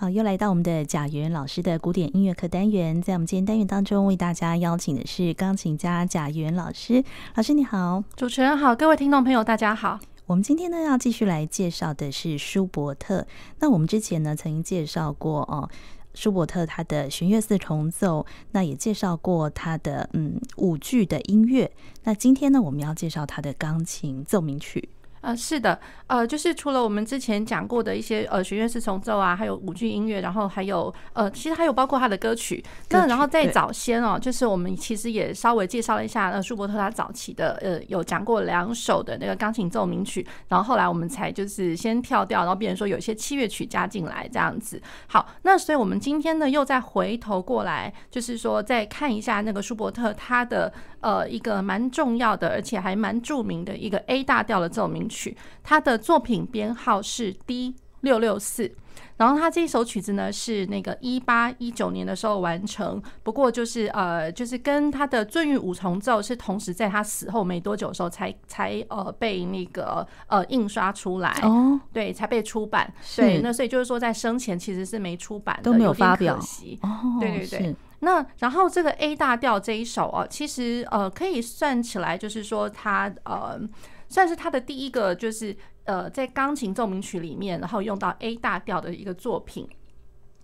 好，又来到我们的贾元老师的古典音乐课单元，在我们今天单元当中，为大家邀请的是钢琴家贾元老师。老师你好，主持人好，各位听众朋友大家好。我们今天呢要继续来介绍的是舒伯特。那我们之前呢曾经介绍过哦，舒伯特他的弦乐四重奏，那也介绍过他的嗯舞剧的音乐。那今天呢我们要介绍他的钢琴奏鸣曲。呃，是的，呃，就是除了我们之前讲过的一些呃学院四重奏啊，还有舞剧音乐，然后还有呃，其实还有包括他的歌曲。那然后再早先哦，就是我们其实也稍微介绍了一下呃舒伯特他早期的呃有讲过两首的那个钢琴奏鸣曲，然后后来我们才就是先跳掉，然后变成说有一些器乐曲加进来这样子。好，那所以我们今天呢又再回头过来，就是说再看一下那个舒伯特他的呃一个蛮重要的，而且还蛮著名的一个 A 大调的奏鸣曲。曲，他的作品编号是 D 六六四，然后他这一首曲子呢是那个一八一九年的时候完成，不过就是呃就是跟他的闰域五重奏是同时在他死后没多久的时候才才呃被那个呃印刷出来哦，对，才被出版，对，那所以就是说在生前其实是没出版的，都没有发表，可惜哦，对对对。那然后这个 A 大调这一首啊，其实呃可以算起来就是说他呃。算是他的第一个，就是呃，在钢琴奏鸣曲里面，然后用到 A 大调的一个作品。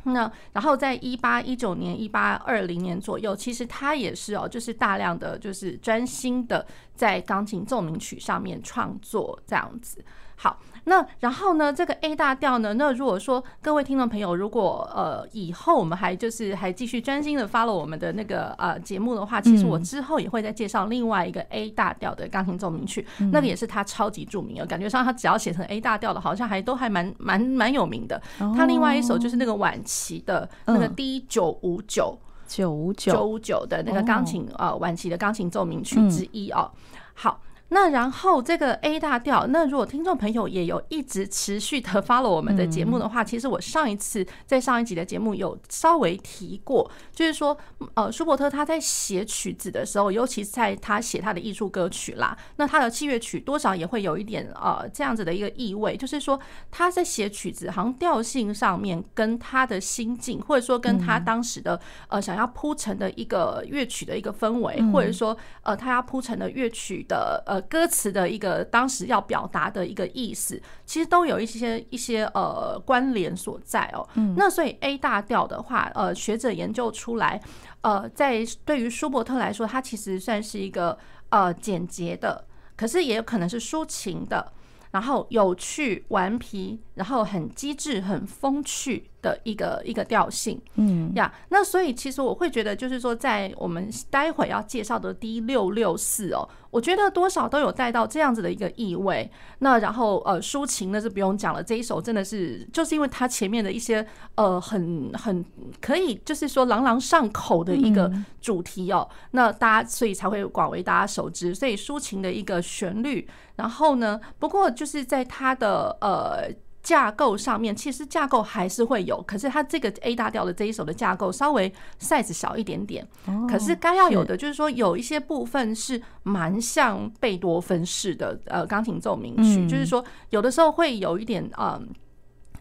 那然后在一八一九年、一八二零年左右，其实他也是哦，就是大量的就是专心的在钢琴奏鸣曲上面创作这样子。好。那然后呢，这个 A 大调呢，那如果说各位听众朋友，如果呃以后我们还就是还继续专心的 follow 我们的那个呃节目的话，其实我之后也会再介绍另外一个 A 大调的钢琴奏鸣曲，那个也是他超级著名的，感觉上他只要写成 A 大调的，好像还都还蛮蛮蛮有名的。他另外一首就是那个晚期的那个 D 九五九九五九九五九的那个钢琴呃晚期的钢琴奏鸣曲之一哦。好。那然后这个 A 大调，那如果听众朋友也有一直持续的 follow 我们的节目的话，其实我上一次在上一集的节目有稍微提过，就是说，呃，舒伯特他在写曲子的时候，尤其是在他写他的艺术歌曲啦，那他的器乐曲多少也会有一点呃这样子的一个意味，就是说他在写曲子，好像调性上面跟他的心境，或者说跟他当时的呃想要铺成的一个乐曲的一个氛围，或者说呃他要铺成的乐曲的呃。呃，歌词的一个当时要表达的一个意思，其实都有一些一些呃关联所在哦。那所以 A 大调的话，呃，学者研究出来，呃，在对于舒伯特来说，它其实算是一个呃简洁的，可是也有可能是抒情的，然后有趣顽皮，然后很机智、很风趣。的一个一个调性，嗯呀，那所以其实我会觉得，就是说，在我们待会要介绍的 D 六六四哦，我觉得多少都有带到这样子的一个意味。那然后呃，抒情那是不用讲了，这一首真的是就是因为它前面的一些呃很很可以就是说朗朗上口的一个主题哦，那大家所以才会广为大家熟知。所以抒情的一个旋律，然后呢，不过就是在它的呃。架构上面其实架构还是会有，可是它这个 A 大调的这一首的架构稍微 size 小一点点，可是该要有的就是说有一些部分是蛮像贝多芬式的呃钢琴奏鸣曲，就是说有的时候会有一点嗯。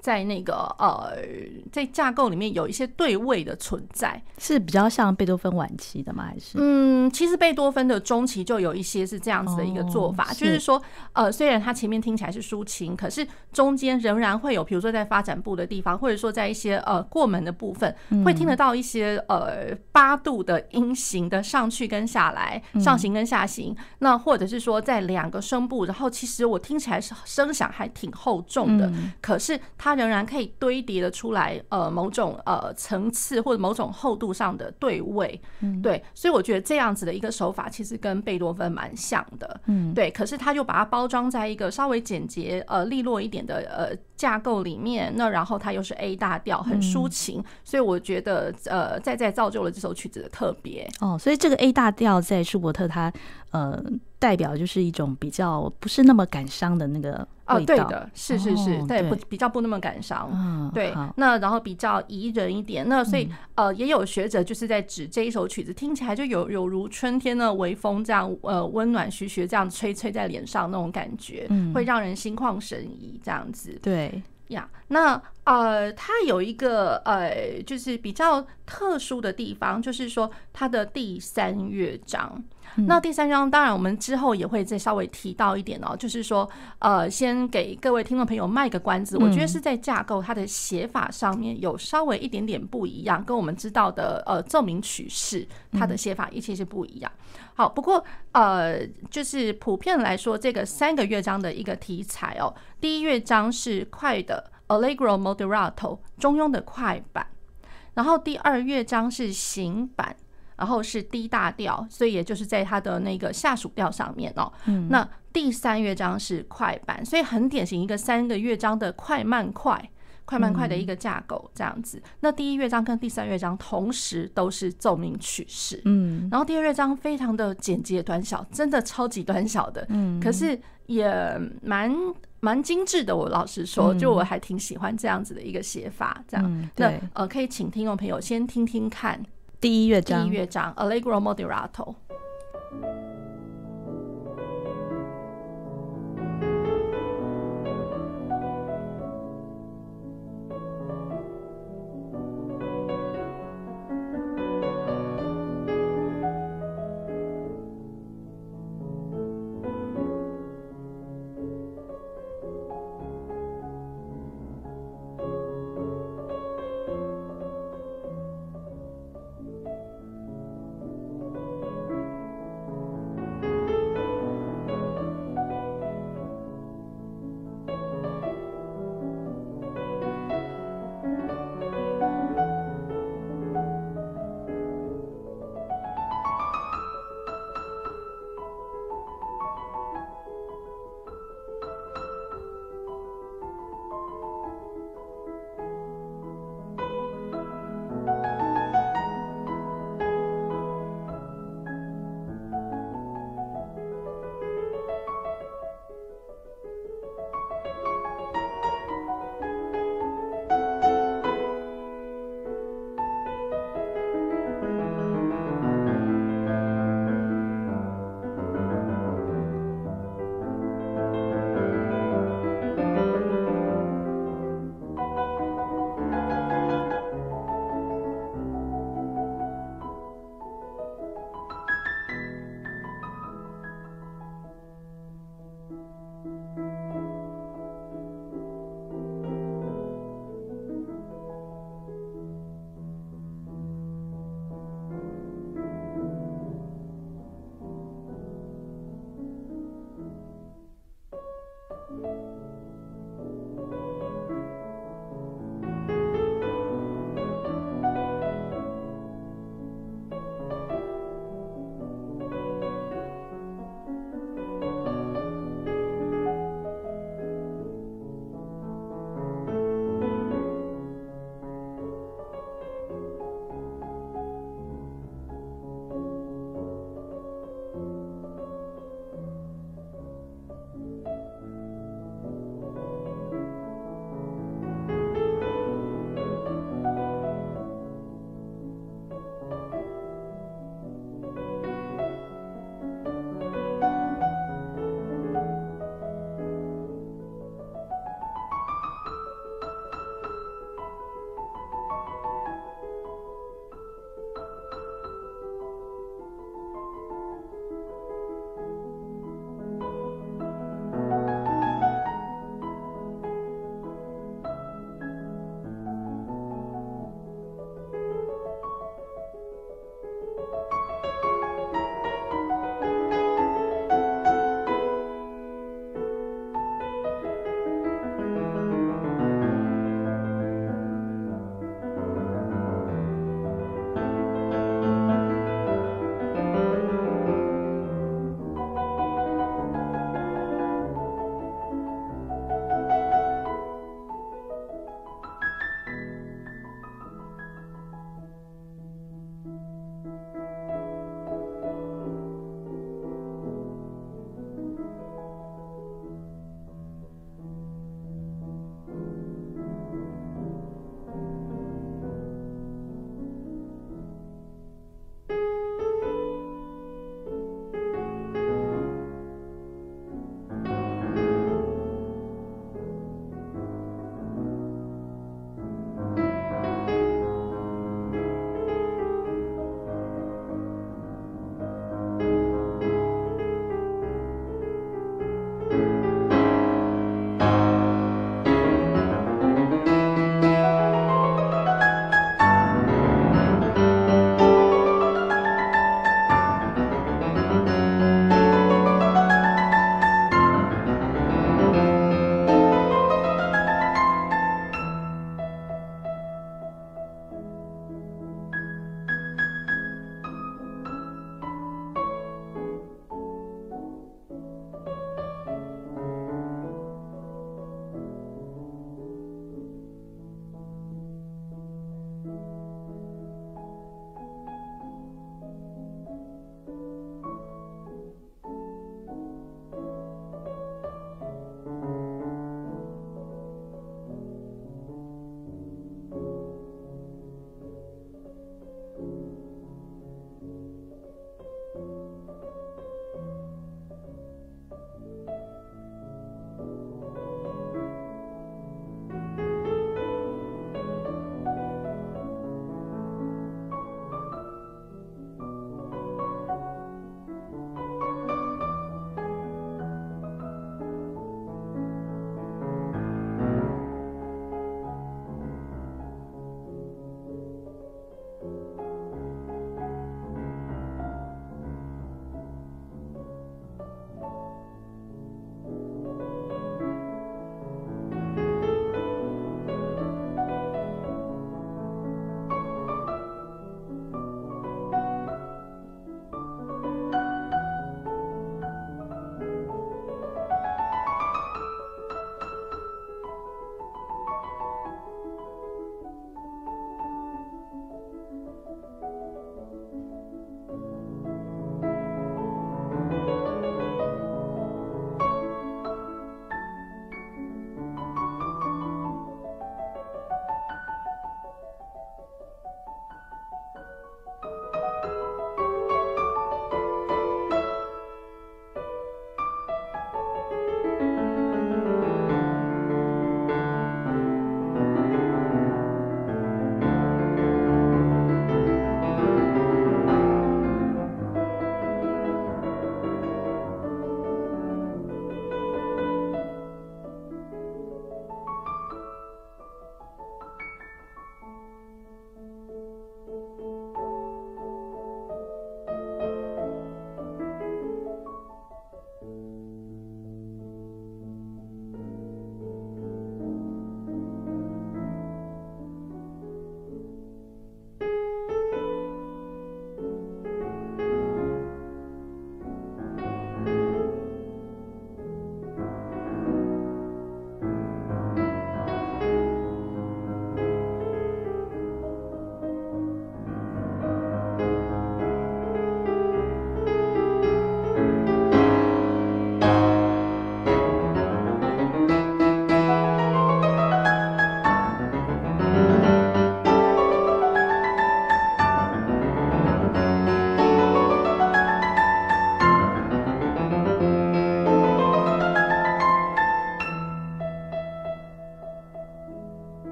在那个呃，在架构里面有一些对位的存在，是比较像贝多芬晚期的吗？还是嗯，其实贝多芬的中期就有一些是这样子的一个做法，就是说呃，虽然它前面听起来是抒情，可是中间仍然会有，比如说在发展部的地方，或者说在一些呃过门的部分，会听得到一些呃八度的音型的上去跟下来，上行跟下行。那或者是说在两个声部，然后其实我听起来是声响还挺厚重的，可是它。它仍然可以堆叠的出来，呃，某种呃层次或者某种厚度上的对位，对，所以我觉得这样子的一个手法其实跟贝多芬蛮像的，嗯，对。可是他就把它包装在一个稍微简洁、呃利落一点的呃架构里面，那然后它又是 A 大调，很抒情，所以我觉得呃再再造就了这首曲子的特别。哦，所以这个 A 大调在舒伯特他呃。代表就是一种比较不是那么感伤的那个。哦，对的，是是是，哦、对，不比较不那么感伤，嗯，对。那然后比较宜人一点，那所以、嗯、呃，也有学者就是在指这一首曲子听起来就有有如春天的微风这样，呃，温暖徐徐这样吹吹在脸上那种感觉，会让人心旷神怡这样子。对。呀那呃，它有一个呃，就是比较特殊的地方，就是说它的第三乐章。嗯、那第三章，当然我们之后也会再稍微提到一点哦，就是说，呃，先给各位听众朋友卖个关子，我觉得是在架构它的写法上面有稍微一点点不一样，跟我们知道的呃奏鸣曲式它的写法一切是不一样。好，不过呃，就是普遍来说，这个三个乐章的一个题材哦，第一乐章是快的。Allegro moderato 中庸的快板，然后第二乐章是行板，然后是 D 大调，所以也就是在它的那个下属调上面哦。嗯，那第三乐章是快板，所以很典型一个三个乐章的快慢快、快慢快的一个架构这样子。那第一乐章跟第三乐章同时都是奏鸣曲式，嗯，然后第二乐章非常的简洁短小，真的超级短小的，嗯，可是也蛮。蛮精致的，我老实说，就我还挺喜欢这样子的一个写法，这样。嗯、那呃，可以请听众朋友先听听看第一乐章，第一乐章 Allegro Moderato。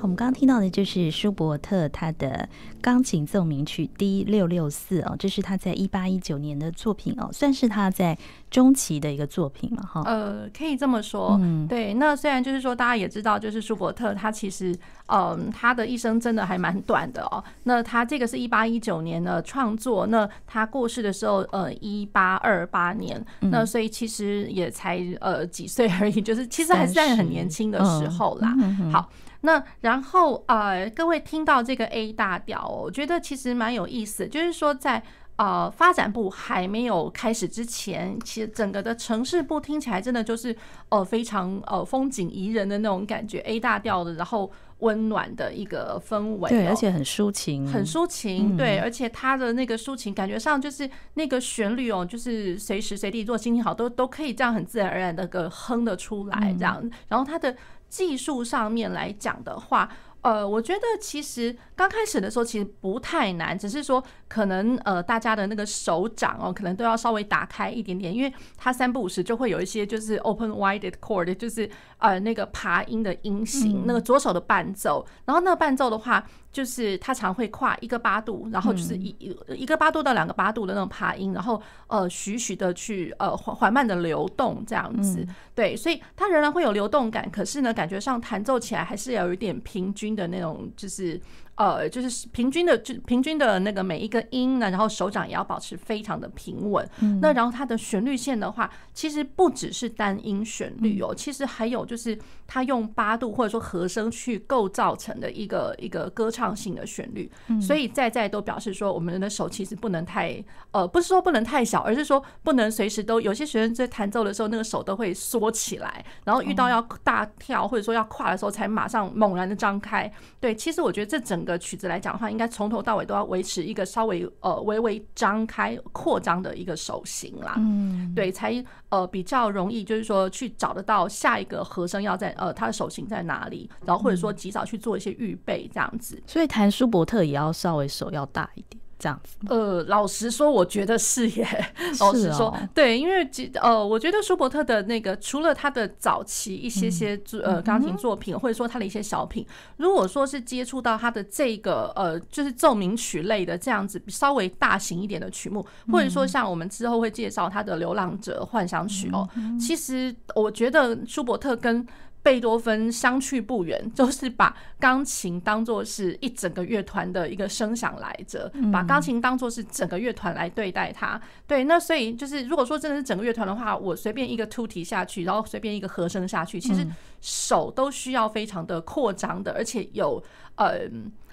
我们刚刚听到的就是舒伯特他的钢琴奏鸣曲 D 六六四哦，这是他在一八一九年的作品哦，算是他在中期的一个作品嘛，哈。呃，可以这么说，嗯，对。那虽然就是说大家也知道，就是舒伯特他其实，嗯，他的一生真的还蛮短的哦。那他这个是一八一九年的创作，那他过世的时候，呃，一八二八年，那所以其实也才呃几岁而已，就是其实还是在很年轻的时候啦。好。那然后呃，各位听到这个 A 大调哦，我觉得其实蛮有意思，就是说在呃发展部还没有开始之前，其实整个的城市部听起来真的就是呃非常呃风景宜人的那种感觉，A 大调的，然后温暖的一个氛围，对，而且很抒情，很抒情，对，而且它的那个抒情感觉上就是那个旋律哦，就是随时随地做心情好都都可以这样很自然而然的个哼的出来这样，然后它的。技术上面来讲的话，呃，我觉得其实刚开始的时候其实不太难，只是说可能呃大家的那个手掌哦，可能都要稍微打开一点点，因为它三不五时就会有一些就是 open wided chord，就是呃那个爬音的音型，那个左手的伴奏，然后那个伴奏的话。就是它常会跨一个八度，然后就是一一一个八度到两个八度的那种爬音，然后呃徐徐的去呃缓缓慢的流动这样子，对，所以它仍然会有流动感，可是呢，感觉上弹奏起来还是要有一点平均的那种，就是。呃，就是平均的，就平均的那个每一个音呢，然后手掌也要保持非常的平稳。嗯。那然后它的旋律线的话，其实不只是单音旋律哦，其实还有就是它用八度或者说和声去构造成的一个一个歌唱性的旋律。所以在在都表示说，我们的手其实不能太呃，不是说不能太小，而是说不能随时都有些学生在弹奏的时候，那个手都会缩起来，然后遇到要大跳或者说要跨的时候，才马上猛然的张开。对，其实我觉得这整个。曲子来讲的话，应该从头到尾都要维持一个稍微呃微微张开扩张的一个手型啦，嗯，对，才呃比较容易，就是说去找得到下一个和声要在呃他的手型在哪里，然后或者说及早去做一些预备这样子。所以弹舒伯特也要稍微手要大一点。这样子，呃，老实说，我觉得是耶。老实说，对，因为呃，我觉得舒伯特的那个，除了他的早期一些些呃钢琴作品，或者说他的一些小品，如果说是接触到他的这个呃，就是奏鸣曲类的这样子稍微大型一点的曲目，或者说像我们之后会介绍他的《流浪者幻想曲》哦，其实我觉得舒伯特跟贝多芬相去不远，就是把钢琴当做是一整个乐团的一个声响来着，把钢琴当做是整个乐团来对待它。对，那所以就是如果说真的是整个乐团的话，我随便一个突提下去，然后随便一个和声下去，其实手都需要非常的扩张的，而且有呃。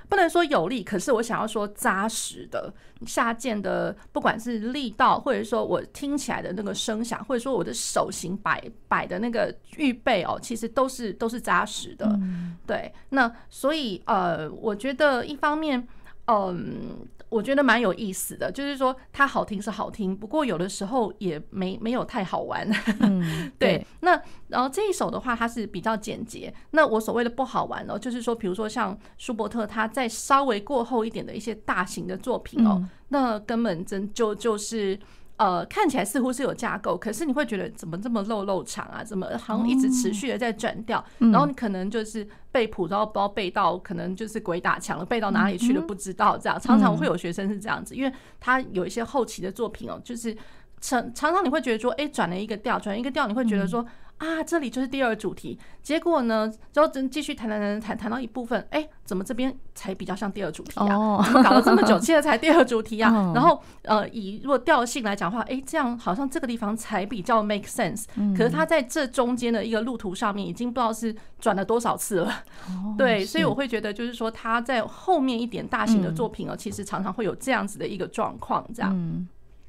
不能说有力，可是我想要说扎实的下键的，不管是力道，或者说我听起来的那个声响，或者说我的手型摆摆的那个预备哦，其实都是都是扎实的。对，那所以呃，我觉得一方面，嗯。我觉得蛮有意思的，就是说它好听是好听，不过有的时候也没没有太好玩。嗯，对。那然后这一首的话，它是比较简洁。那我所谓的不好玩哦，就是说，比如说像舒伯特，他在稍微过后一点的一些大型的作品哦，那根本真就就是。呃，看起来似乎是有架构，可是你会觉得怎么这么漏漏长啊？怎么好像一直持续的在转调？然后你可能就是背谱，然后不知道背到可能就是鬼打墙了，背到哪里去了不知道。这样常常会有学生是这样子，因为他有一些后期的作品哦，就是常常常你会觉得说，哎，转了一个调，转一个调，你会觉得说。啊，这里就是第二主题。结果呢，之后真继续谈谈谈谈谈到一部分，哎、欸，怎么这边才比较像第二主题啊？哦、搞了这么久，现在才第二主题啊？哦、然后呃，以如果调性来讲的话，哎、欸，这样好像这个地方才比较 make sense。可是他在这中间的一个路途上面，已经不知道是转了多少次了。哦、对，所以我会觉得，就是说他在后面一点大型的作品哦，其实常常会有这样子的一个状况，这样。嗯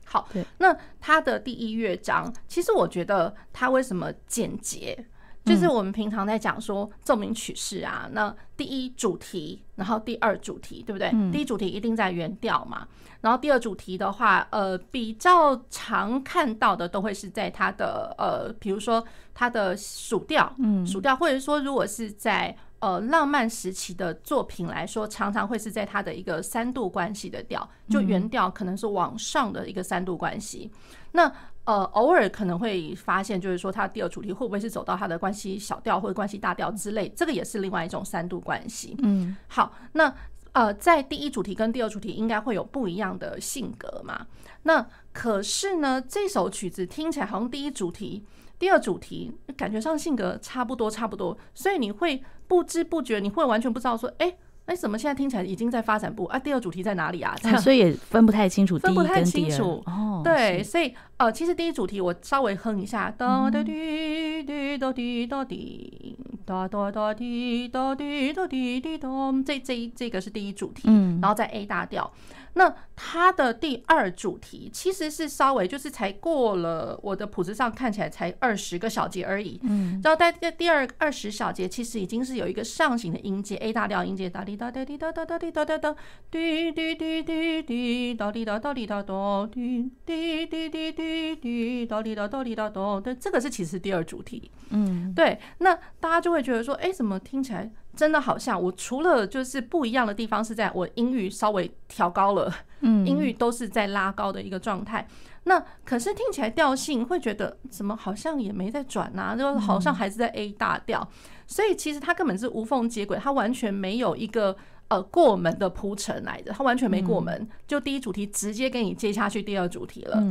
好，那他的第一乐章，其实我觉得他为什么简洁？就是我们平常在讲说奏鸣曲式啊，那第一主题，然后第二主题，对不对？第一主题一定在原调嘛，然后第二主题的话，呃，比较常看到的都会是在它的呃，比如说它的属调，嗯，属调，或者说如果是在。呃，浪漫时期的作品来说，常常会是在它的一个三度关系的调，就原调可能是往上的一个三度关系。那呃，偶尔可能会发现，就是说它的第二主题会不会是走到它的关系小调或者关系大调之类，这个也是另外一种三度关系。嗯，好，那呃，在第一主题跟第二主题应该会有不一样的性格嘛？那可是呢，这首曲子听起来好像第一主题、第二主题感觉上性格差不多，差不多，所以你会不知不觉，你会完全不知道说，哎。哎，怎么现在听起来已经在发展部啊？第二主题在哪里啊？所以也分不太清楚，分不太清楚哦。对，所以呃，其实第一主题我稍微哼一下，哒哒滴滴哒滴哒滴，哒哒哒滴哒滴哒滴滴哒，这这这个是第一主题，然后再 A 大调。那它的第二主题其实是稍微就是才过了我的谱子上看起来才二十个小节而已，嗯，然后在第第二二十小节其实已经是有一个上行的音阶 A 大调音阶，哒滴哒哒滴哒哒哒滴哒哒哒，滴滴滴滴滴，哒滴哒哒滴哒哒，滴滴滴滴滴滴，哒滴哒哒滴哒哒，对，这个是其实第二主题，嗯，对，那大家就会觉得说，哎，怎么听起来？真的好像我除了就是不一样的地方是在我音域稍微调高了，嗯，音域都是在拉高的一个状态。那可是听起来调性会觉得怎么好像也没在转呐，就好像还是在 A 大调。所以其实它根本是无缝接轨，它完全没有一个呃过门的铺陈来的，它完全没过门，就第一主题直接给你接下去第二主题了。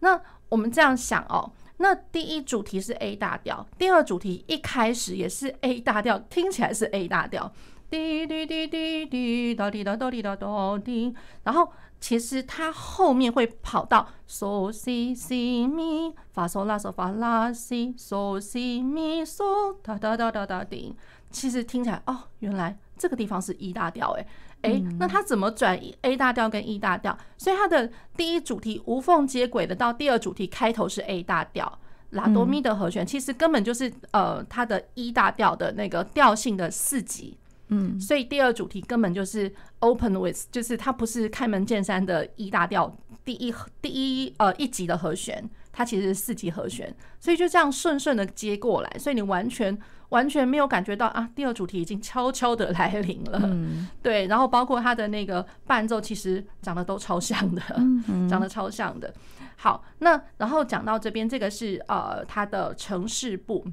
那我们这样想哦。那第一主题是 A 大调，第二主题一开始也是 A 大调，听起来是 A 大调，滴滴滴滴滴哒滴哒哒滴哒哒滴，然后其实它后面会跑到 So Si Si Mi 发 So La So 发 La Si So Si Mi So 哒哒哒哒哒滴，其实听起来哦，原来这个地方是 E 大调诶。哎，那它怎么转 A 大调跟 E 大调？所以它的第一主题无缝接轨的，到第二主题开头是 A 大调，拉多咪的和弦，其实根本就是呃它的 E 大调的那个调性的四级。嗯，所以第二主题根本就是 Open with，就是它不是开门见山的 E 大调第一第一呃一级的和弦，它其实是四级和弦，所以就这样顺顺的接过来，所以你完全。完全没有感觉到啊，第二主题已经悄悄的来临了。嗯，对，然后包括它的那个伴奏，其实长得都超像的，长得超像的。好，那然后讲到这边，这个是呃它的城市部。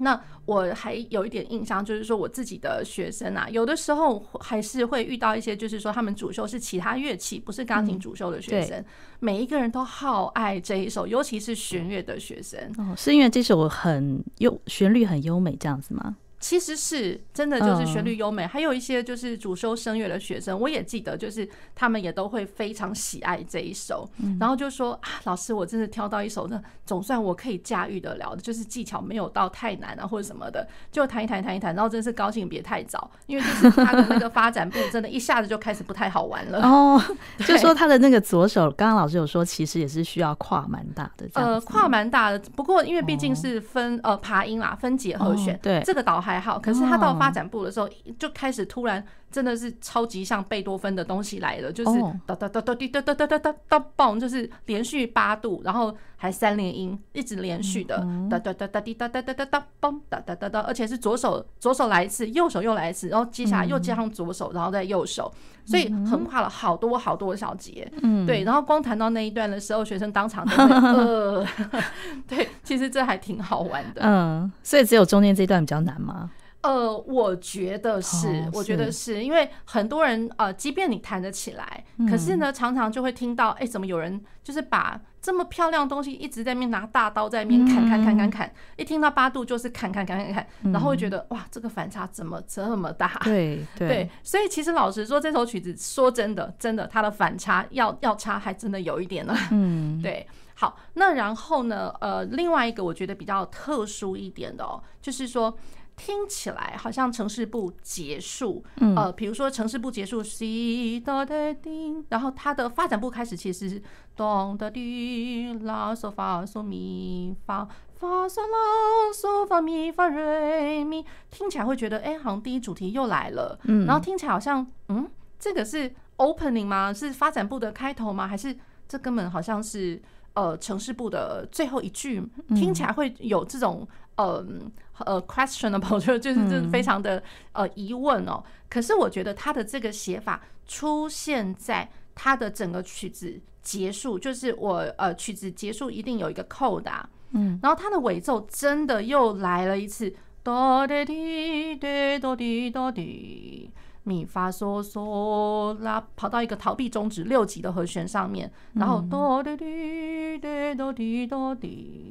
那我还有一点印象，就是说我自己的学生啊，有的时候还是会遇到一些，就是说他们主修是其他乐器，不是钢琴主修的学生，每一个人都好爱这一首，尤其是弦乐的学生。哦，是因为这首很优，旋律很优美这样子吗？其实是真的，就是旋律优美，还有一些就是主修声乐的学生，我也记得，就是他们也都会非常喜爱这一首，然后就说啊，老师，我真的挑到一首，那总算我可以驾驭得了的，就是技巧没有到太难啊或者什么的，就弹一弹弹一弹，然后真是高兴别太早，因为就是他的那个发展部真的一下子就开始不太好玩了哦。就说他的那个左手，刚刚老师有说，其实也是需要跨蛮大的，呃，跨蛮大的，不过因为毕竟是分呃爬音啦，分解和弦，对。这个导还好，可是他到发展部的时候就开始突然真的是超级像贝多芬的东西来了，就是哒哒哒哒滴哒哒哒哒哒哒嘣，就是连续八度，然后还三连音，一直连续的哒哒哒哒滴哒哒哒哒哒嘣哒哒哒哒，而且是左手左手来一次，右手又来一次，然后接下来又加上左手，然后再右手，所以横跨了好多好多小节，嗯，对，然后光谈到那一段的时候，学生当场就会 呃，对，其实这还挺好玩的，嗯，所以只有中间这段比较难吗？呃，我觉得是，我觉得是因为很多人呃，即便你弹得起来，可是呢，常常就会听到，哎，怎么有人就是把这么漂亮的东西一直在面拿大刀在面砍砍砍砍砍砍，一听到八度就是砍砍砍砍砍，然后会觉得哇，这个反差怎么这么大？对对，所以其实老实说，这首曲子说真的，真的它的反差要要差，还真的有一点呢。嗯，对。好，那然后呢，呃，另外一个我觉得比较特殊一点的哦，就是说。听起来好像城市部结束，呃，比如说城市部结束，C 哆的叮，然后它的发展部开始，其实是哆的滴拉嗦发嗦咪发发嗦拉嗦发咪发瑞咪，听起来会觉得，哎，好像第一主题又来了，然后听起来好像，嗯，这个是 opening 吗？是发展部的开头吗？还是这根本好像是呃城市部的最后一句？听起来会有这种，嗯。呃，questionable 就 就是就是非常的呃疑问哦。可是我觉得他的这个写法出现在他的整个曲子结束，就是我呃曲子结束一定有一个 coda，嗯，然后他的尾奏真的又来了一次，哆哒滴哒哆滴哆滴，咪发嗦嗦拉，跑到一个逃避终止六级的和弦上面，然后哆哒滴哒哆滴哆滴，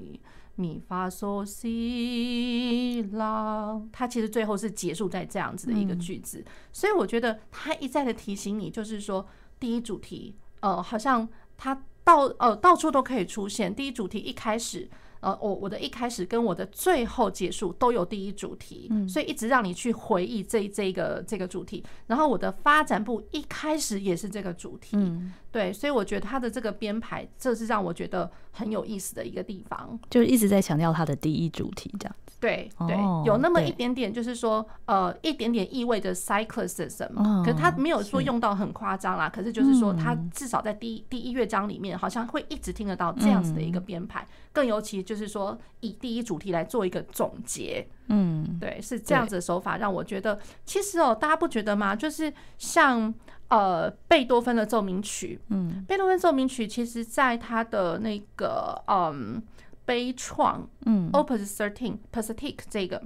咪发嗦西啦，它其实最后是结束在这样子的一个句子，所以我觉得它一再的提醒你，就是说第一主题。呃，好像它到呃到处都可以出现。第一主题一开始，呃，我我的一开始跟我的最后结束都有第一主题，嗯，所以一直让你去回忆这这个这个主题。然后我的发展部一开始也是这个主题，嗯，对，所以我觉得他的这个编排，这是让我觉得很有意思的一个地方，就是一直在强调他的第一主题这样。对对，有那么一点点，就是说，呃，一点点意味着 cyclicism，可是他没有说用到很夸张啦。可是就是说，他至少在第一第一乐章里面，好像会一直听得到这样子的一个编排。更尤其就是说，以第一主题来做一个总结，嗯，对，是这样子的手法，让我觉得，其实哦，大家不觉得吗？就是像呃贝多芬的奏鸣曲，嗯，贝多芬奏鸣曲，其实在他的那个嗯。悲怆，嗯，Opus Thirteen Pathetique 这个。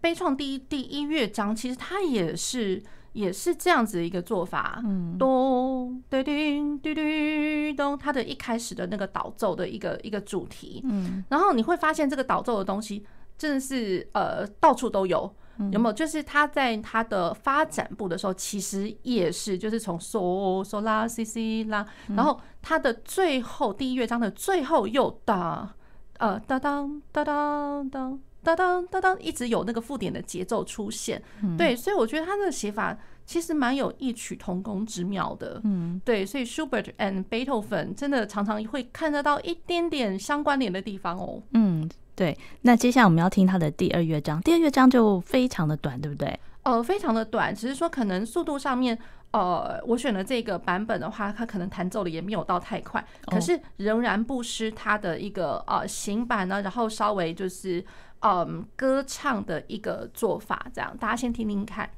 悲怆第一第一乐章，其实它也是也是这样子的一个做法，嗯，咚，叮叮叮叮咚，它的一开始的那个导奏的一个一个主题，嗯，然后你会发现这个导奏的东西真的是呃到处都有，有没有？就是他在他的发展部的时候，其实也是就是从嗦嗦啦西西啦，然后他的最后第一乐章的最后又哒呃哒当哒当当哒当哒当，一直有那个附点的节奏出现，对，所以我觉得它这个写法其实蛮有异曲同工之妙的，嗯，对，所以 Schubert and Beethoven 真的常常会看得到一点点相关联的地方哦，嗯。对，那接下来我们要听他的第二乐章，第二乐章就非常的短，对不对？呃，非常的短，只是说可能速度上面，呃，我选的这个版本的话，它可能弹奏的也没有到太快，可是仍然不失它的一个呃行板呢，然后稍微就是嗯、呃、歌唱的一个做法，这样大家先听听看。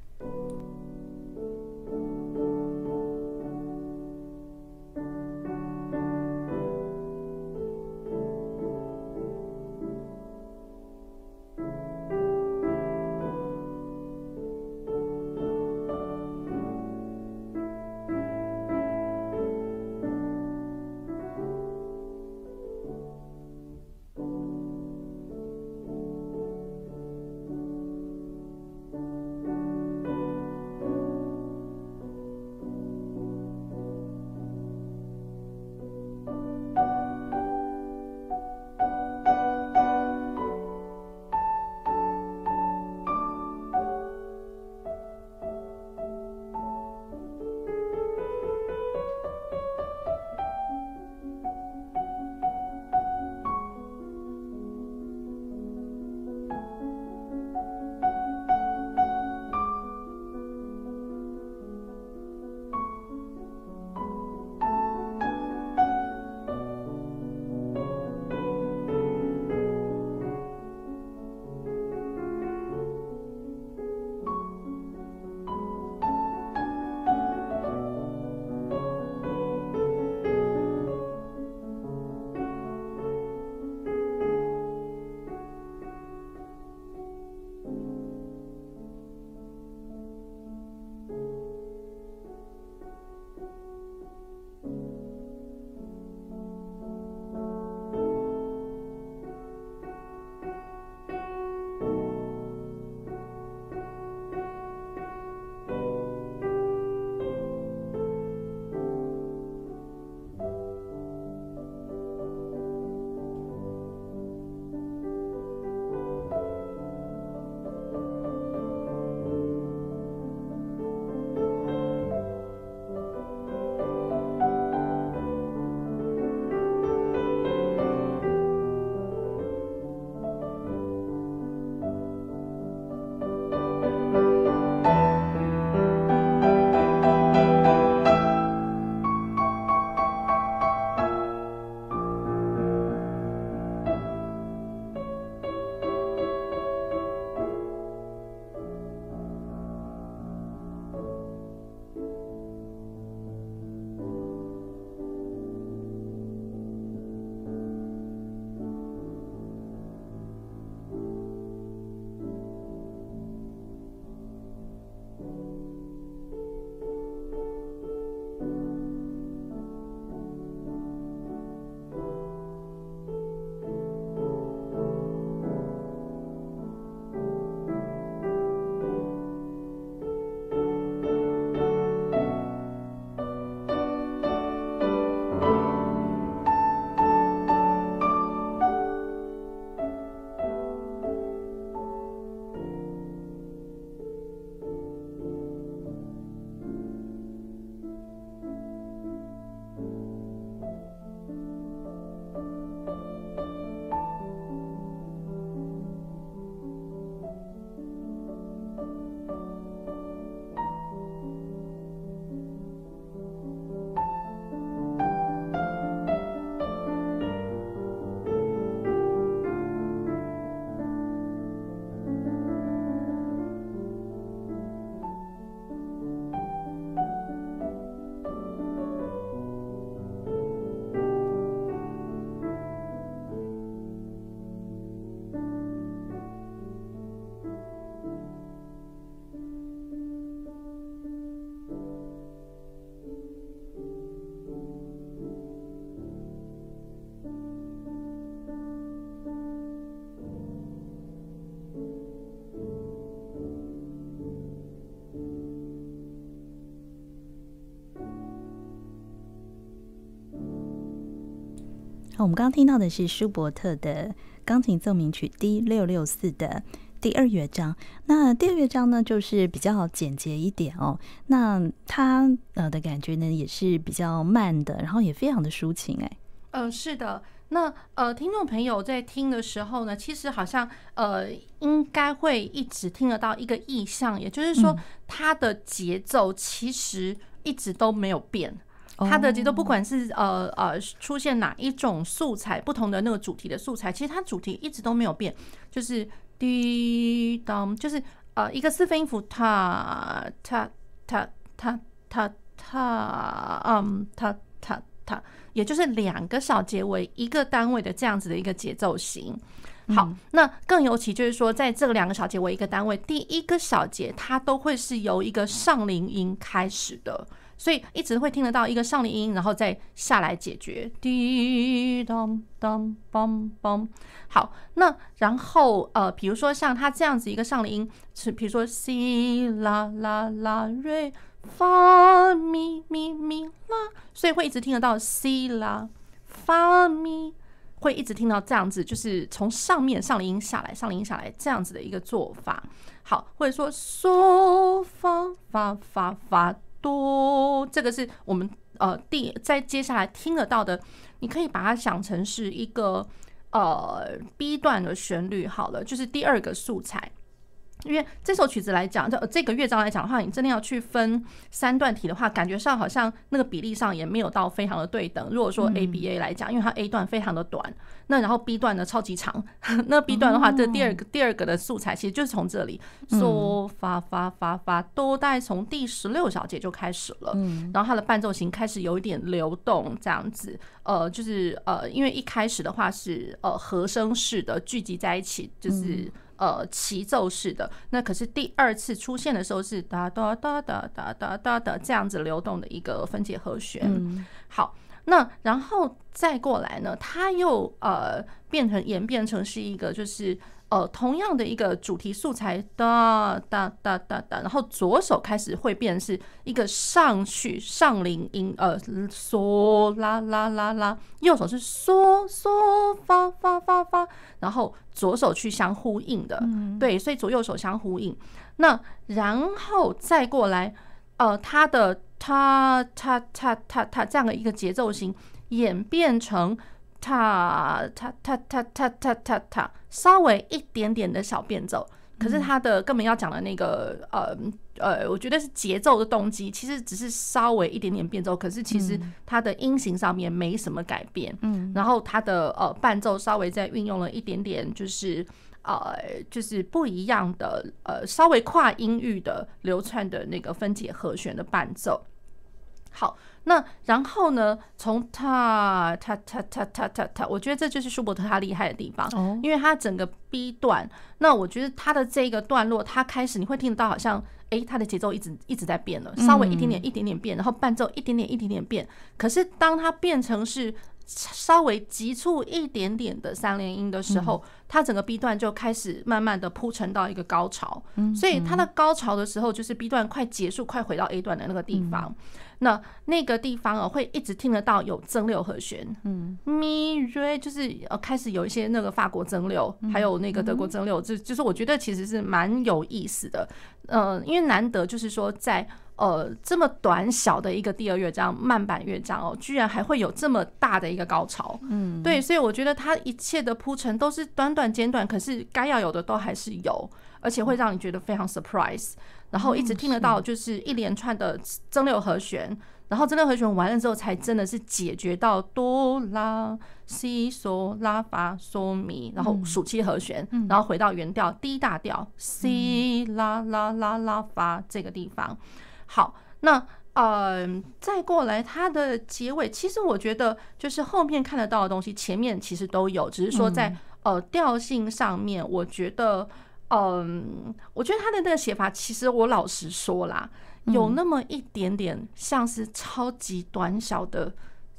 我们刚刚听到的是舒伯特的钢琴奏鸣曲 D 六六四的第二乐章。那第二乐章呢，就是比较简洁一点哦。那它呃的感觉呢，也是比较慢的，然后也非常的抒情哎。嗯，是的。那呃，听众朋友在听的时候呢，其实好像呃，应该会一直听得到一个意象，也就是说，它的节奏其实一直都没有变。它的节奏不管是呃呃出现哪一种素材，不同的那个主题的素材，其实它主题一直都没有变，就是滴当，就是呃一个四分音符，它它它它它它，嗯，它它它，也就是两个小节为一个单位的这样子的一个节奏型。好，那更尤其就是说，在这个两个小节为一个单位，第一个小节它都会是由一个上林音开始的。所以一直会听得到一个上林音，然后再下来解决。滴当当梆梆。好，那然后呃，比如说像它这样子一个上林音，是比如说西啦啦啦瑞发咪咪咪啦，所以会一直听得到西啦发咪，会一直听到这样子，就是从上面上林音下来，上林音下来这样子的一个做法。好，或者说嗦发发发发。多，这个是我们呃第在接下来听得到的，你可以把它想成是一个呃 B 段的旋律好了，就是第二个素材。因为这首曲子来讲，这这个乐章来讲的话，你真的要去分三段体的话，感觉上好像那个比例上也没有到非常的对等。如果说 A B A 来讲，因为它 A 段非常的短，那然后 B 段呢超级长，那 B 段的话，这第二个第二个的素材其实就是从这里，嗦发发发发都，大概从第十六小节就开始了，然后它的伴奏型开始有一点流动这样子，呃，就是呃，因为一开始的话是呃和声式的聚集在一起，就是。呃，齐奏式的，那可是第二次出现的时候是哒哒哒哒哒哒哒哒这样子流动的一个分解和弦。好，那然后再过来呢，它又呃变成演变成是一个就是。呃，同样的一个主题素材，哒哒哒哒哒，然后左手开始会变是一个上去上林音，呃，嗦啦啦啦啦，右手是嗦嗦发发发发，然后左手去相呼应的，对，所以左右手相呼应。那然后再过来，呃，它的它它它它它这样的一个节奏型演变成。它它它它它它它它，稍微一点点的小变奏，可是他的根本要讲的那个呃呃，我觉得是节奏的动机，其实只是稍微一点点变奏，可是其实它的音型上面没什么改变。嗯，然后它的呃伴奏稍微再运用了一点点，就是呃就是不一样的呃稍微跨音域的流窜的那个分解和弦的伴奏。好。那然后呢？从他他他他他他他，我觉得这就是舒伯特他厉害的地方，因为他整个 B 段，那我觉得他的这个段落，他开始你会听得到，好像诶，他的节奏一直一直在变了，稍微一点点一点点变，然后伴奏一点点一点点变，可是当它变成是。稍微急促一点点的三连音的时候，它整个 B 段就开始慢慢的铺陈到一个高潮，所以它的高潮的时候就是 B 段快结束、快回到 A 段的那个地方。那那个地方啊，会一直听得到有增六和弦，嗯，咪瑞就是呃开始有一些那个法国增六，还有那个德国增六，就就是我觉得其实是蛮有意思的，嗯，因为难得就是说在。呃，这么短小的一个第二乐章慢板乐章哦，居然还会有这么大的一个高潮，嗯，对，所以我觉得它一切的铺陈都是短短简短，可是该要有的都还是有，而且会让你觉得非常 surprise，然后一直听得到就是一连串的增六和弦，然后增六和弦完了之后，才真的是解决到哆啦西嗦拉发嗦咪，然后属七和弦，然后回到原调 D 大调西啦啦啦啦发这个地方。好，那呃，再过来它的结尾，其实我觉得就是后面看得到的东西，前面其实都有，只是说在呃调性上面，我觉得，嗯，我觉得他的那个写法，其实我老实说啦，有那么一点点像是超级短小的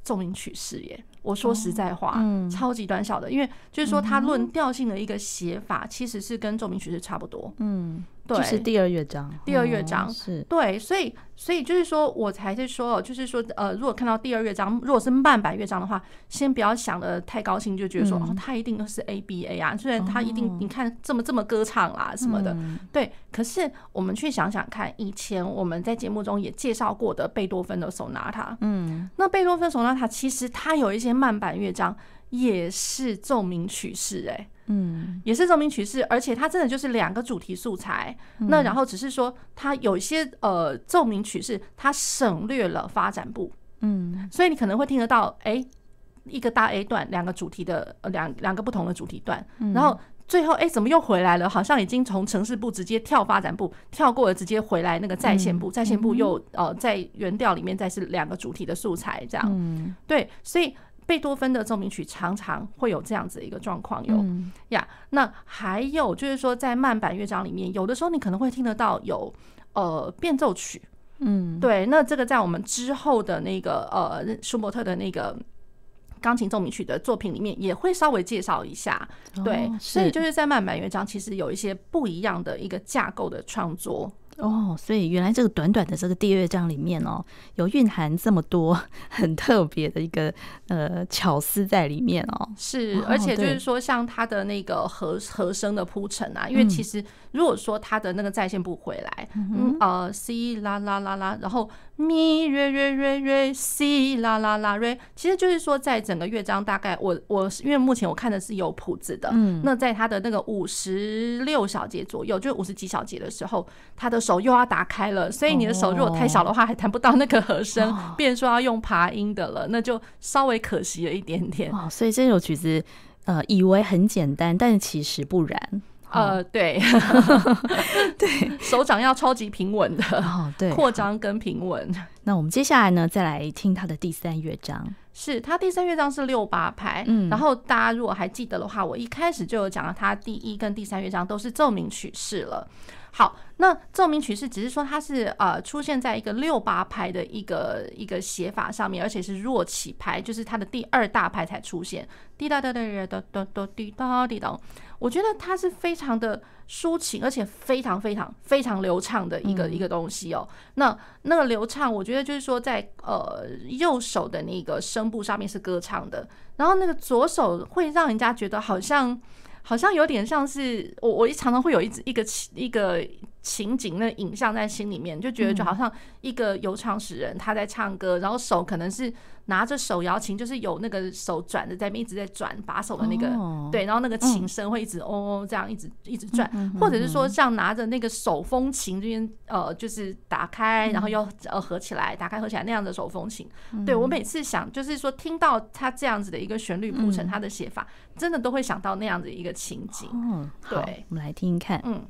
奏鸣曲式耶。我说实在话，超级短小的，因为就是说它论调性的一个写法，其实是跟奏鸣曲式差不多。嗯。对，就是第二乐章，第二乐章、哦、是。对，所以所以就是说我才是说，就是说呃，如果看到第二乐章，如果是慢板乐章的话，先不要想的太高兴，就觉得说、嗯、哦，他一定是 A B A 啊，虽然他一定、哦、你看这么这么歌唱啦什么的，嗯、对。可是我们去想想看，以前我们在节目中也介绍过的贝多芬的 Sonata，嗯，那贝多芬 Sonata 其实它有一些慢板乐章也是奏鸣曲式、欸，哎。嗯，也是奏鸣曲式，而且它真的就是两个主题素材。嗯、那然后只是说，它有一些呃奏鸣曲式，它省略了发展部。嗯，所以你可能会听得到，哎、欸，一个大 A 段，两个主题的两两个不同的主题段。嗯、然后最后，哎、欸，怎么又回来了？好像已经从城市部直接跳发展部，跳过了，直接回来那个在线部。再、嗯、现部又、嗯、呃在原调里面再是两个主题的素材，这样。嗯，对，所以。贝多芬的奏鸣曲常常会有这样子的一个状况，有呀。那还有就是说，在慢板乐章里面，有的时候你可能会听得到有呃变奏曲，嗯，对。那这个在我们之后的那个呃舒伯特的那个钢琴奏鸣曲的作品里面，也会稍微介绍一下。对，所以就是在慢板乐章其实有一些不一样的一个架构的创作。哦，所以原来这个短短的这个第二乐章里面哦，有蕴含这么多 很特别的一个呃巧思在里面哦。是，而且就是说，像它的那个和和声的铺陈啊，因为其实如果说它的那个在线不回来，嗯呃，C 啦啦啦啦，然后咪瑞瑞瑞瑞 C 啦啦啦瑞，其实就是说，在整个乐章大概我我因为目前我看的是有谱子的，嗯，那在它的那个五十六小节左右，就五十几小节的时候，它的。手又要打开了，所以你的手如果太小的话，还弹不到那个和声，变说要用爬音的了，那就稍微可惜了一点点。哦，所以这首曲子，呃，以为很简单，但其实不然。呃，对，对，手掌要超级平稳的，哦，对，扩张跟平稳。那我们接下来呢，再来听它的第三乐章。是它第三乐章是六八拍，嗯，然后大家如果还记得的话，我一开始就有讲到，它第一跟第三乐章都是奏鸣曲式了。好，那奏鸣曲是只是说它是呃出现在一个六八拍的一个一个写法上面，而且是弱起拍，就是它的第二大拍才出现。滴答答答答答答滴答滴答，我觉得它是非常的抒情，而且非常非常非常流畅的一个一个东西哦。那那个流畅，我觉得就是说在呃右手的那个声部上面是歌唱的，然后那个左手会让人家觉得好像。好像有点像是我，我一常常会有一一个一个情景，那影像在心里面，就觉得就好像一个有唱诗人他在唱歌，然后手可能是拿着手摇琴，就是有那个手转的在一直在转把手的那个，对，然后那个琴声会一直哦哦这样一直一直转，或者是说像拿着那个手风琴这边呃就是打开，然后又呃合起来，打开合起来那样的手风琴，对，我每次想就是说听到他这样子的一个旋律铺成，他的写法真的都会想到那样的一个。情景，对，我们来听听看，嗯。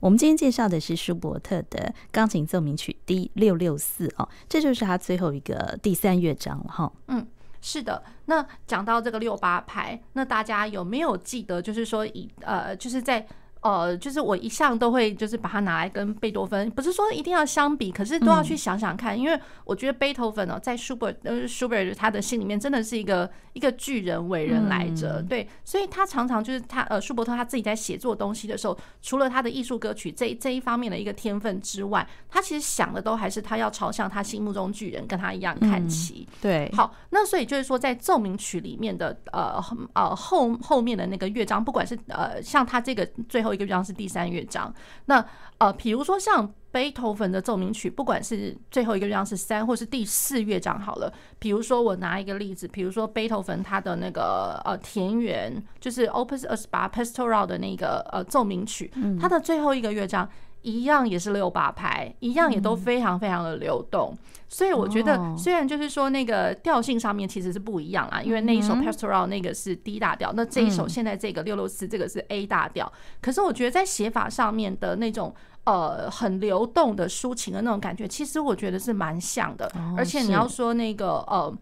我们今天介绍的是舒伯特的钢琴奏鸣曲 D 六六四哦，这就是他最后一个第三乐章了哈。嗯，是的。那讲到这个六八拍，那大家有没有记得？就是说以呃，就是在。呃，就是我一向都会就是把它拿来跟贝多芬，不是说一定要相比，可是都要去想想看，因为我觉得贝多芬哦，在舒伯呃舒伯特他的心里面真的是一个一个巨人伟人来着，对，所以他常常就是他呃舒伯特他自己在写作东西的时候，除了他的艺术歌曲这这一方面的一个天分之外，他其实想的都还是他要朝向他心目中巨人跟他一样看齐，对，好，那所以就是说在奏鸣曲里面的呃呃后后面的那个乐章，不管是呃像他这个最后。一个乐章是第三乐章，那呃，比如说像贝多芬的奏鸣曲，不管是最后一个乐章是三，或是第四乐章好了。比如说我拿一个例子，比如说贝多芬他的那个呃田园，就是 Opus 二十八 Pastoral 的那个呃奏鸣曲，它的最后一个乐章。一样也是六八拍，一样也都非常非常的流动，所以我觉得虽然就是说那个调性上面其实是不一样啦，因为那一首 Pastoral 那个是 D 大调，那这一首现在这个六六四这个是 A 大调，可是我觉得在写法上面的那种呃很流动的抒情的那种感觉，其实我觉得是蛮像的，而且你要说那个呃。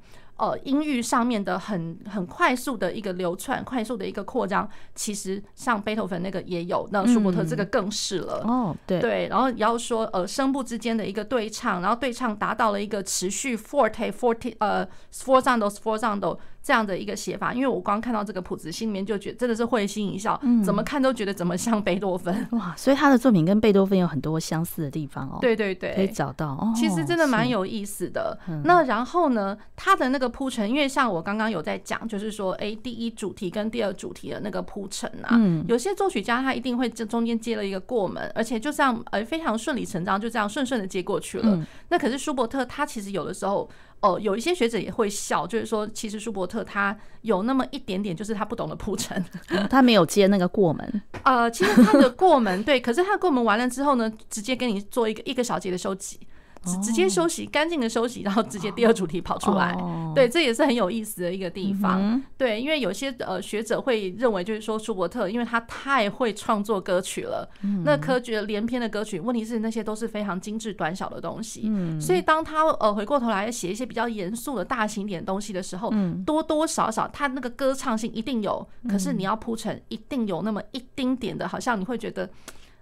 呃，音域上面的很很快速的一个流窜，快速的一个扩张，其实像贝多芬那个也有，那舒伯特这个更是了。哦，对对，然后要说呃声部之间的一个对唱，然后对唱达到了一个持续 forte forte 呃 sforzando sforzando。这样的一个写法，因为我光看到这个谱子，心里面就觉得真的是会心一笑，嗯，怎么看都觉得怎么像贝多芬 哇！所以他的作品跟贝多芬有很多相似的地方哦。对对对，可以找到哦。其实真的蛮有意思的。那然后呢，他的那个铺陈，因为像我刚刚有在讲，就是说，哎，第一主题跟第二主题的那个铺陈啊，嗯，有些作曲家他一定会这中间接了一个过门，而且就这样，呃，非常顺理成章，就这样顺顺的接过去了。那可是舒伯特他其实有的时候。哦，有一些学者也会笑，就是说，其实舒伯特他有那么一点点，就是他不懂得铺陈，他没有接那个过门。呃，其实他的过门对，可是他的过门完了之后呢，直接给你做一个一个小节的收集。直直接休息，干净的休息，然后直接第二主题跑出来，对，这也是很有意思的一个地方。对，因为有些呃学者会认为，就是说舒伯特，因为他太会创作歌曲了，那歌曲连篇的歌曲，问题是那些都是非常精致短小的东西，所以当他呃回过头来写一些比较严肃的大型点的东西的时候，多多少少他那个歌唱性一定有，可是你要铺成，一定有那么一丁点的，好像你会觉得。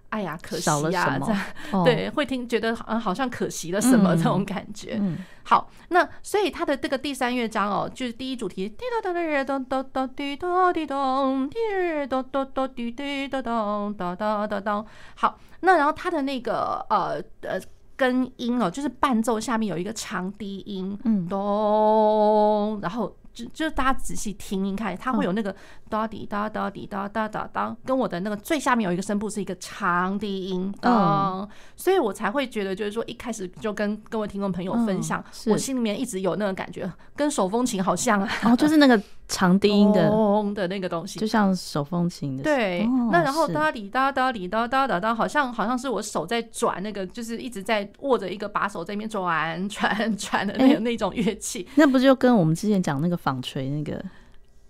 哎呀，可惜呀，这样 对，会听觉得嗯，好像可惜了什么这种感觉。好，那所以他的这个第三乐章哦，就是第一主题，滴答答滴咚咚咚滴答滴咚，滴咚咚咚滴滴答咚咚咚咚咚。好，那然后他的那个呃呃根音哦，就是伴奏下面有一个长低音，嗯，咚，然后。就是大家仔细听一看，它会有那个哒滴哒哒滴哒哒哒哒，跟我的那个最下面有一个声部是一个长低音，嗯，所以我才会觉得就是说一开始就跟各位听众朋友分享，我心里面一直有那个感觉，跟手风琴好像啊，然后，就是那个长低音的的那个东西，就像手风琴的，对，那然后哒里哒哒里哒哒哒哒，好像好像是我手在转那个，就是一直在握着一个把手在那边转转转的那个那种乐器，那不就跟我们之前讲那个。纺锤那个，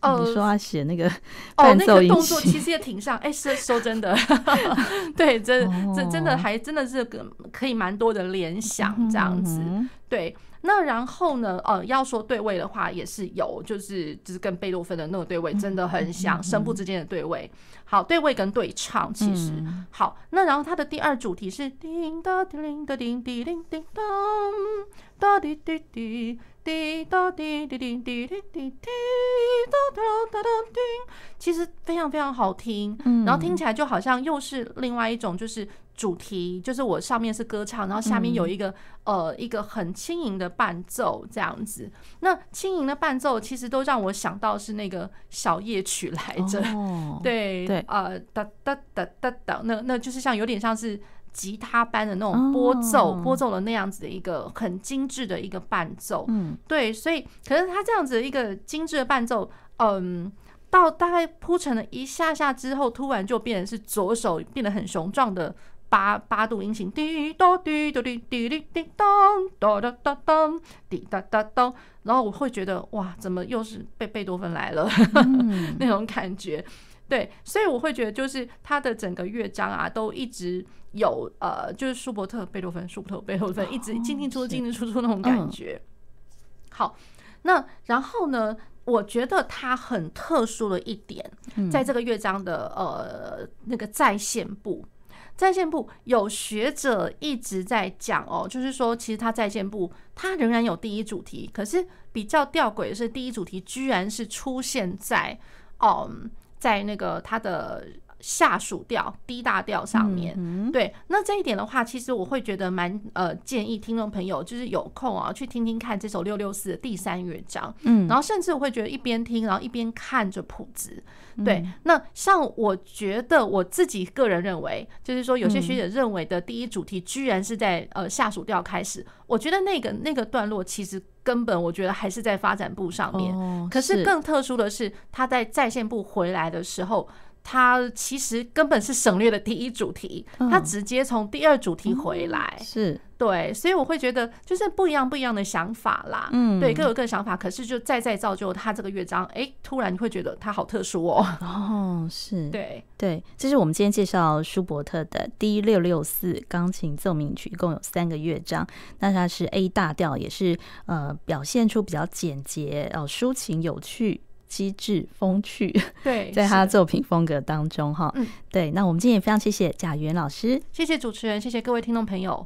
哦，你说他写那个哦，那个动作其实也挺像。哎，是说真的，对，真这真的还真的是个可以蛮多的联想这样子。对，那然后呢，呃，要说对位的话，也是有，就是就是跟贝多芬的那个对位真的很像，声部之间的对位。好，对位跟对唱其实好。那然后它的第二主题是叮当叮铃当叮叮叮叮当哒滴滴滴。滴答滴滴滴滴滴滴滴答答答答滴，其实非常非常好听，然后听起来就好像又是另外一种，就是主题，就是我上面是歌唱，然后下面有一个呃一个很轻盈的伴奏这样子。那轻盈的伴奏其实都让我想到是那个小夜曲来着，对对，呃哒哒哒哒哒，那那就是像有点像是。吉他般的那种拨奏，拨奏的那样子的一个很精致的一个伴奏，嗯，对，所以可是他这样子的一个精致的伴奏，嗯，到大概铺陈了一下下之后，突然就变成是左手变得很雄壮的八八度音型，滴咚滴咚滴滴滴滴当哒哒哒当滴哒哒当，然后我会觉得哇，怎么又是贝贝多芬来了 那种感觉。对，所以我会觉得就是他的整个乐章啊，都一直有呃，就是舒伯特、贝多芬、舒伯特、贝多芬，一直进进出出、进进出出那种感觉。好，那然后呢，我觉得它很特殊的一点，在这个乐章的呃那个再现部。在线部有学者一直在讲哦，就是说，其实它在线部它仍然有第一主题，可是比较吊诡的是，第一主题居然是出现在嗯，在那个它的。下属调低大调上面，嗯、对，那这一点的话，其实我会觉得蛮呃建议听众朋友就是有空啊去听听看这首六六四的第三乐章，嗯，然后甚至我会觉得一边听，然后一边看着谱子，对，嗯、那像我觉得我自己个人认为，就是说有些学者认为的第一主题居然是在呃下属调开始，我觉得那个那个段落其实根本我觉得还是在发展部上面，哦、可是。更特殊的是他在在线部回来的时候。他其实根本是省略了第一主题，他直接从第二主题回来，是。对，所以我会觉得就是不一样不一样的想法啦，嗯，对，各有各的想法，可是就再再造就他这个乐章，哎，突然你会觉得他好特殊哦，哦，是。对。对，这是我们今天介绍舒伯特的 D 六六四钢琴奏鸣曲，一共有三个乐章，那它是 A 大调，也是呃表现出比较简洁哦，抒情有趣。机智风趣，对，在他作品风格当中哈，嗯，对，那我们今天也非常谢谢贾元老师，谢谢主持人，谢谢各位听众朋友。